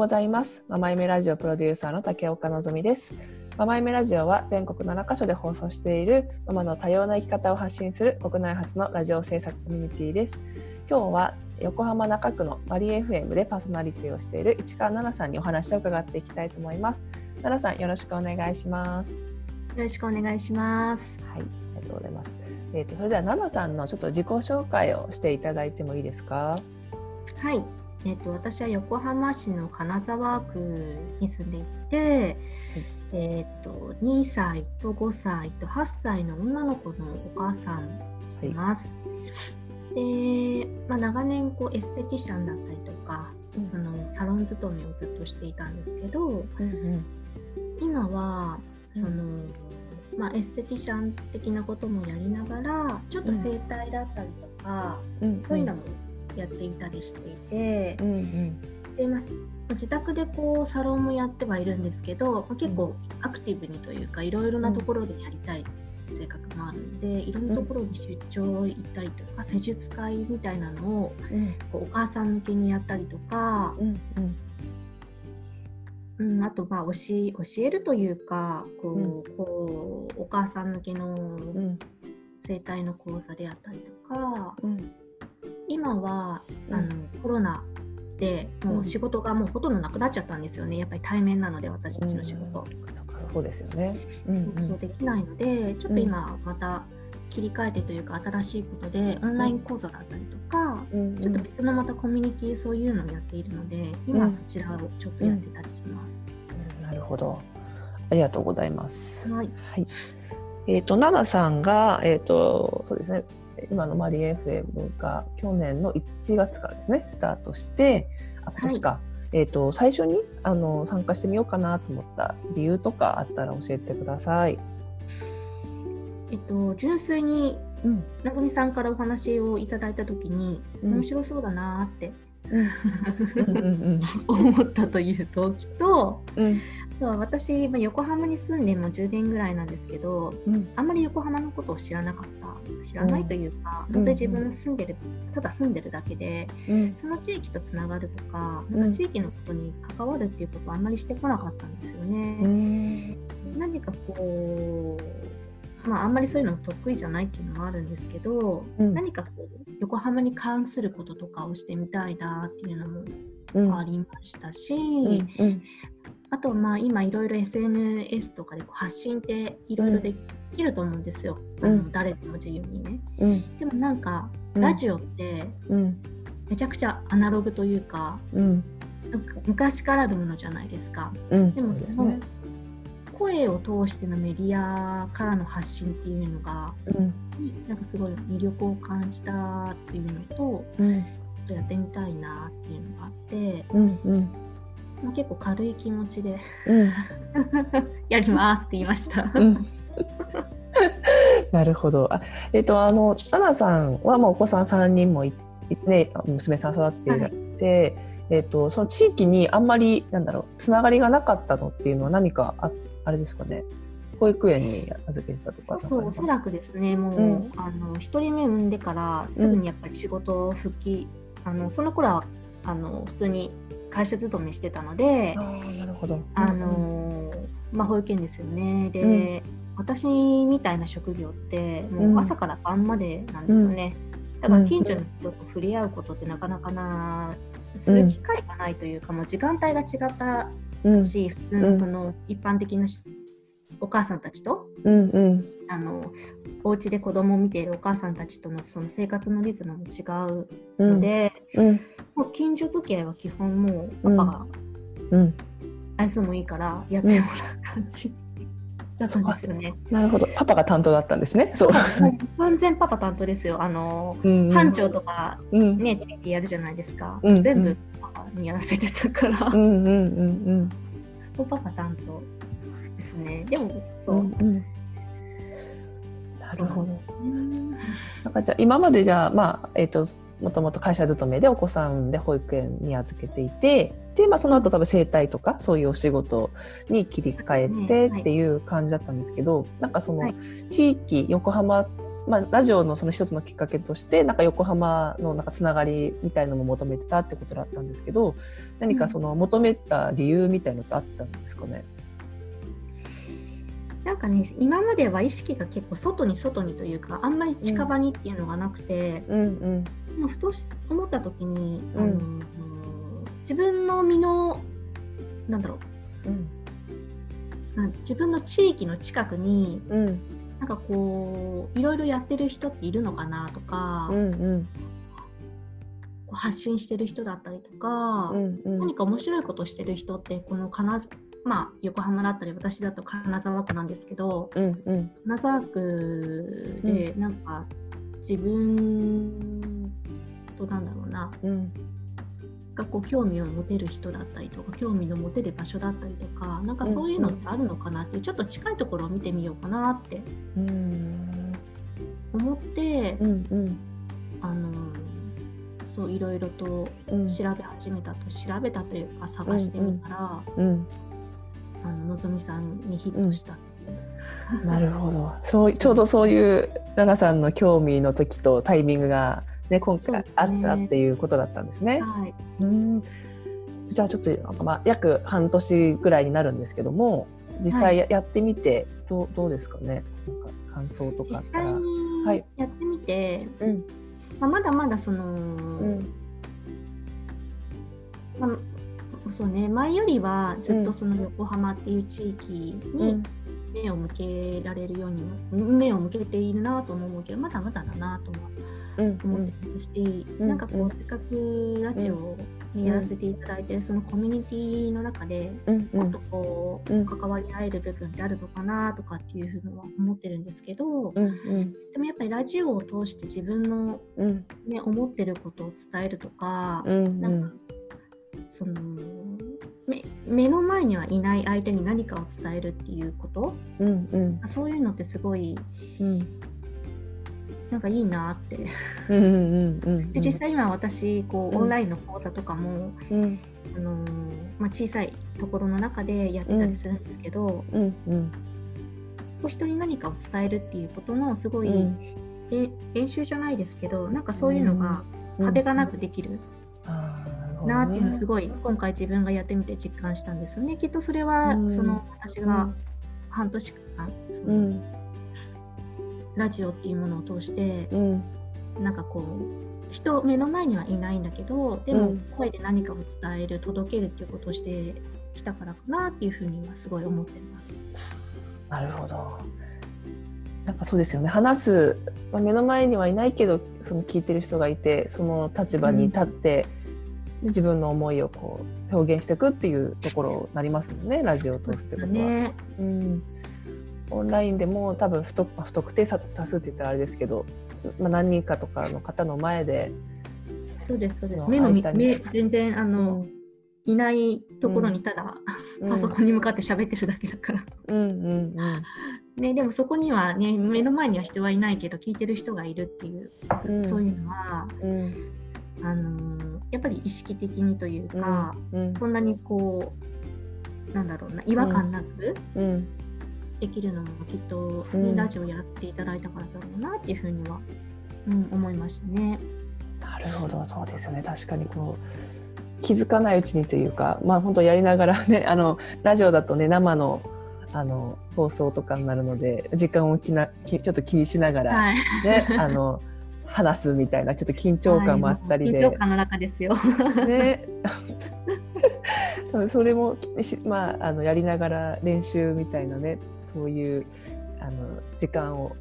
ございます。ママイメラジオプロデューサーの竹岡のぞみです。ママイメラジオは全国7カ所で放送しているママの多様な生き方を発信する国内初のラジオ制作コミュニティです。今日は横浜中区のマリ FM でパーソナリティをしている市川奈々さんにお話を伺っていきたいと思います。奈々さんよろしくお願いします。よろしくお願いします。はいありがとうございます。えーと、とそれでは奈々さんのちょっと自己紹介をしていただいてもいいですか？はいえーと、私は横浜市の金沢区に住んでいて、はい、えーと、2歳と5歳と8歳の女の子のお母さんしてます。はい、で、まあ、長年こうエステティシャンだったりとか、うん、そのサロン勤めをずっとしていたんですけど、うんうん、今はその、うん、まあ、エステティシャン的なこともやりながらちょっと整体だったりとか、うん、そういうのもやっていたりしていて、うんうん、でまあ、自宅でこうサロンもやってはいるんですけど結構アクティブにというかいろいろなところでやりたい性格もあるのでいろんなところに出張行ったりとか、施術会みたいなのを、こうお母さん向けにやったりとか。うん、あとまあ教え教えるというかこう、うん、こうお母さん向けの生態の講座であったりとか、うん、今は、あのコロナでもう仕事がもうほとんどなくなっちゃったんですよね。やっぱり対面なので私たちの仕事。そうですよね、うんうん、そうできないのでちょっと今また切り替えてというか新しいことでオンライン講座だったりとか、うん、ちょっと別のまたコミュニティそういうのをやっているので今そちらをちょっとやってたりします。うん、なるほど。ありがとうございます。はい、はい。えっ、ー、と奈々さんがえっ、ー、とそうですね今のマリエ FM が去年の1月からですねスタートしてあ今年か、はい、えーと、最初にあの参加してみようかなと思った理由とかあったら教えてください。えっと、純粋に、うん、なぞみさんからお話をいただいた時に、うん、面白そうだなって思ったという動機と、うん、そう私、まあ、横浜に住んでも10年ぐらいなんですけど、うん、あんまり横浜のことを知らなかった。知らないというか、うん、本当に自分の住んでる、ただ住んでるだけで、うん、その地域とつながるとか、その地域のことに関わるっていうことをあんまりしてこなかったんですよね。何かこうまあ、あんまりそういうの得意じゃないっていうのもあるんですけど、何かこう横浜に関することとかをしてみたいなっていうのもありましたし、うんうん、あとまあ今いろいろ SNS とかで発信っていろいろできると思うんですよ、うん、あの誰でも自由にね、うん、でもなんかラジオってめちゃくちゃアナログというか,、なんか昔からあるものじゃないですか、でもその声を通してのメディアからの発信っていうのが、うん、なんかすごい魅力を感じたっていうのと、うん、やってみたいなっていうのがあって、うん。うんまあ、結構軽い気持ちで、うん、やりますって言いました。うん、なるほど。あえっ、ー、とあのアナさんはもうお子さん三人もいね娘さん育っていて、はい、えっ、ー、とその地域にあんまりなんだろうつながりがなかったのっていうのは何かああれですかね。保育園に預けてたとかそうおそらくですね。もう、うん、あの1人目産んでからすぐにやっぱり仕事復帰、うん、あのその頃はあの普通に会社勤めしてたのであなるほど、あのまあ、保育園ですよね。で、うん、私みたいな職業ってもう朝から晩までなんですよね、だから近所の人と触れ合うことってなかなかなする機会がないというか、もう時間帯が違ったし、普通のその一般的なお母さんたちと、うんうん、あのお家で子供を見ているお母さんたちとのその生活のリズムも違うので、うんうん、もう近所付き合いは基本もうパパが、うん、愛想もいいからやってもらう感じ。だったんですよね。なるほど。パパが担当だったんですね。そう。完全パパ担当ですよ。あの、うんうん、班長とかね、テレビやるじゃないですか。うんうん、全部パパにやらせてたから。うんうんうんうん。パパ担当ですね。でもそう。うんうん、なるほど。なんかじゃ今までじゃあまあえっ、ー、ともともと会社勤めでお子さんで保育園に預けていてで、まあ、その後多分整体とかそういうお仕事に切り替えてっていう感じだったんですけど、なんかその地域横浜まあ、ラジオのその一つのきっかけとしてなんか横浜のなんかつながりみたいのも求めてたってことだったんですけど何かその求めた理由みたいのってあったんですかね、なんかね今までは意識が結構外に外にというかあんまり近場にっていうのがなくて、うん。うんうん、ふと思った時に、うん、あの自分の身のなんだろう、うん、自分の地域の近くに、うん、なんかこういろいろやってる人っているのかなとか、うんうん、発信してる人だったりとか、うんうん、何か面白いことしてる人ってこの金まあ、横浜だったり私だと金沢区なんですけど、うんうん、金沢区でなんか自分となんだろうな、うん、がこう興味を持てる人だったりとか興味の持てる場所だったりとかなんかそういうのってあるのかなって、うん、ちょっと近いところを見てみようかなって思って、うんうん、あのそういろいろと調べ始めたと、調べたというか探してみたら、うんうん、あののぞみさんにヒットした。なるほど。そうちょうどそういう奈々さんの興味の時とタイミングがね、今回あったっていうことだったんですね。はい、うん。じゃあちょっと、まあ、約半年ぐらいになるんですけども実際や,、やってみてどうどうですかね？なんか感想とか実際にやってみて、はい、まあ、まだまだその、うん。まあ、そうね前よりはずっとその横浜っていう地域に目を向けられるように、目を向けているなと思うけどまだまだだなと思思ってますし、うん、なんかこうせっかくラジオをやらせていただいてるそのコミュニティの中でもっとこう関わり合える部分ってあるのかなとかっていうふうには思ってるんですけど、でもやっぱりラジオを通して自分の、ね思ってることを伝えるとか、なんかその目の前にはいない相手に何かを伝えるっていうこと、うんうん、そういうのってすごい、うん、なんかいいなって。で実際今私こうオンラインの講座とかも、うん、あのまあ、小さいところの中でやってたりするんですけど、うんうん、こう人に何かを伝えるっていうことのすごい、うん、練習じゃないですけどなんかそういうのが壁がなくできる。なっていうのすごい今回自分がやってみて実感したんですよね。きっとそれは、その私が半年間その、ラジオっていうものを通して、うん、なんかこう人目の前にはいないんだけどでも声で何かを伝える、届けるっていうことをしてきたからかなっていうふうにはすごい思ってます。なるほど。やっぱそうですよね。話す、まあ、目の前にはいないけどその聞いてる人がいてその立場に立って、うん、自分の思いをこう表現していくっていうところになりますもんね。ラジオを通すってことは。ね、うんオンラインでも多分不特不特定多数って言ったらあれですけど、まあ、何人かとかの方の前でそうですそうです。目の目全然あの、うん、いないところにただ、うん、パソコンに向かって喋ってるだけだから、うんうんうん。ね、でもそこにはね目の前には人はいないけど聞いてる人がいるっていう、うん、そういうのは、うん。あのやっぱり意識的にというか、そんなにこうなんだろうな違和感なく、うんできるのもきっと、ね、ラジオやっていただいたからだろうなっていうふうには、うん、思いましたね。なるほどそうですよね確かにこう気づかないうちにというかまあ本当やりながらね あのラジオだとね生のあの放送とかになるので時間をきなちょっと気にしながらね、はい、あの話すみたいなちょっと緊張感もあったりで、はい、緊張感の中ですよ。ね それもまああのやりながら練習みたいなねそういうあの時間を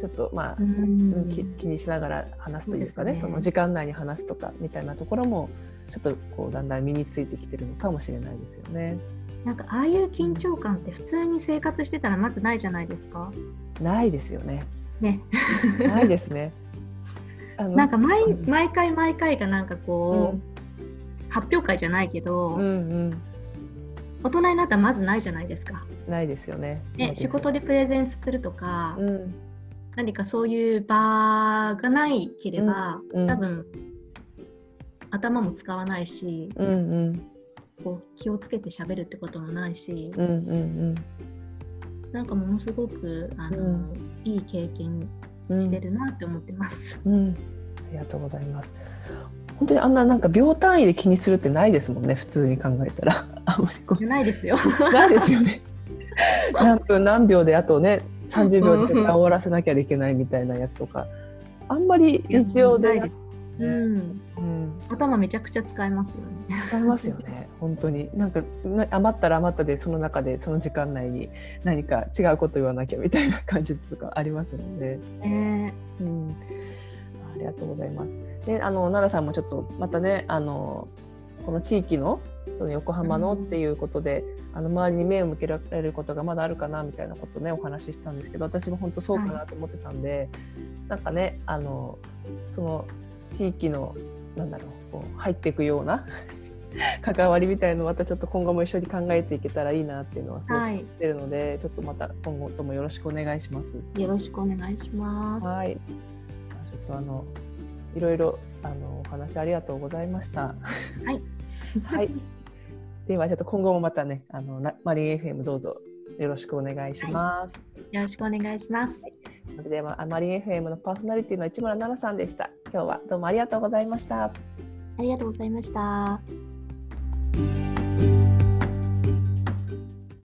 ちょっとまあ、うん、気気にしながら話すというかね、ね、その時間内に話すとかみたいなところもちょっとこうだんだん身についてきてるのかもしれないですよね。なんかああいう緊張感って普通に生活してたらまずないじゃないですか？ないですよね。ね。ないですね。なんか毎毎回毎回がなんかこう、うん、発表会じゃないけど、うんうん、大人になったらまずないじゃないですか。ないですよね。ね仕事でプレゼンするとか、うん、何かそういう場がないければ、うん、多分頭も使わないし、うんうん、こう気をつけて喋るってこともないし、うんうんうん、なんかものすごくあの、いい経験してるなって思ってます。うん、うん、ありがとうございます。本当にあんななんか秒単位で気にするってないですもんね普通に考えたら。あんまりこう。ないですよ。ないですよね。何分何秒であとね30秒で終わらせなきゃいけないみたいなやつとかあんまり日常で。うん、うん、頭めちゃくちゃ使えますよね。使えますよね。本当に。なんか余ったら余ったでその中でその時間内に何か違うこと言わなきゃみたいな感じとかありますので。えー、うん。ありがとうございます。で、あの奈良さんもちょっとまたねあのこの地域のその横浜のっていうことで、うん、あの周りに目を向けられることがまだあるかなみたいなことねお話ししたんですけど私も本当そうかなと思ってたんで、はい、なんかねあのその地域のなんだろうこう入っていくような 関わりみたいのをまたちょっと今後も一緒に考えていけたらいいなっていうのはすごく言ってるので、はい、ちょっとまた今後ともよろしくお願いします。よろしくお願いします。はい。ちょっとあのいろいろあのお話ありがとうございました。はい。はい。ではちょっと今後もまたねあのマリン FM どうぞよろしくお願いします。はい、よろしくお願いします。それではマリン FM のパーソナリティの市村奈々さんでした。今日はどうもありがとうございました。ありがとうございました。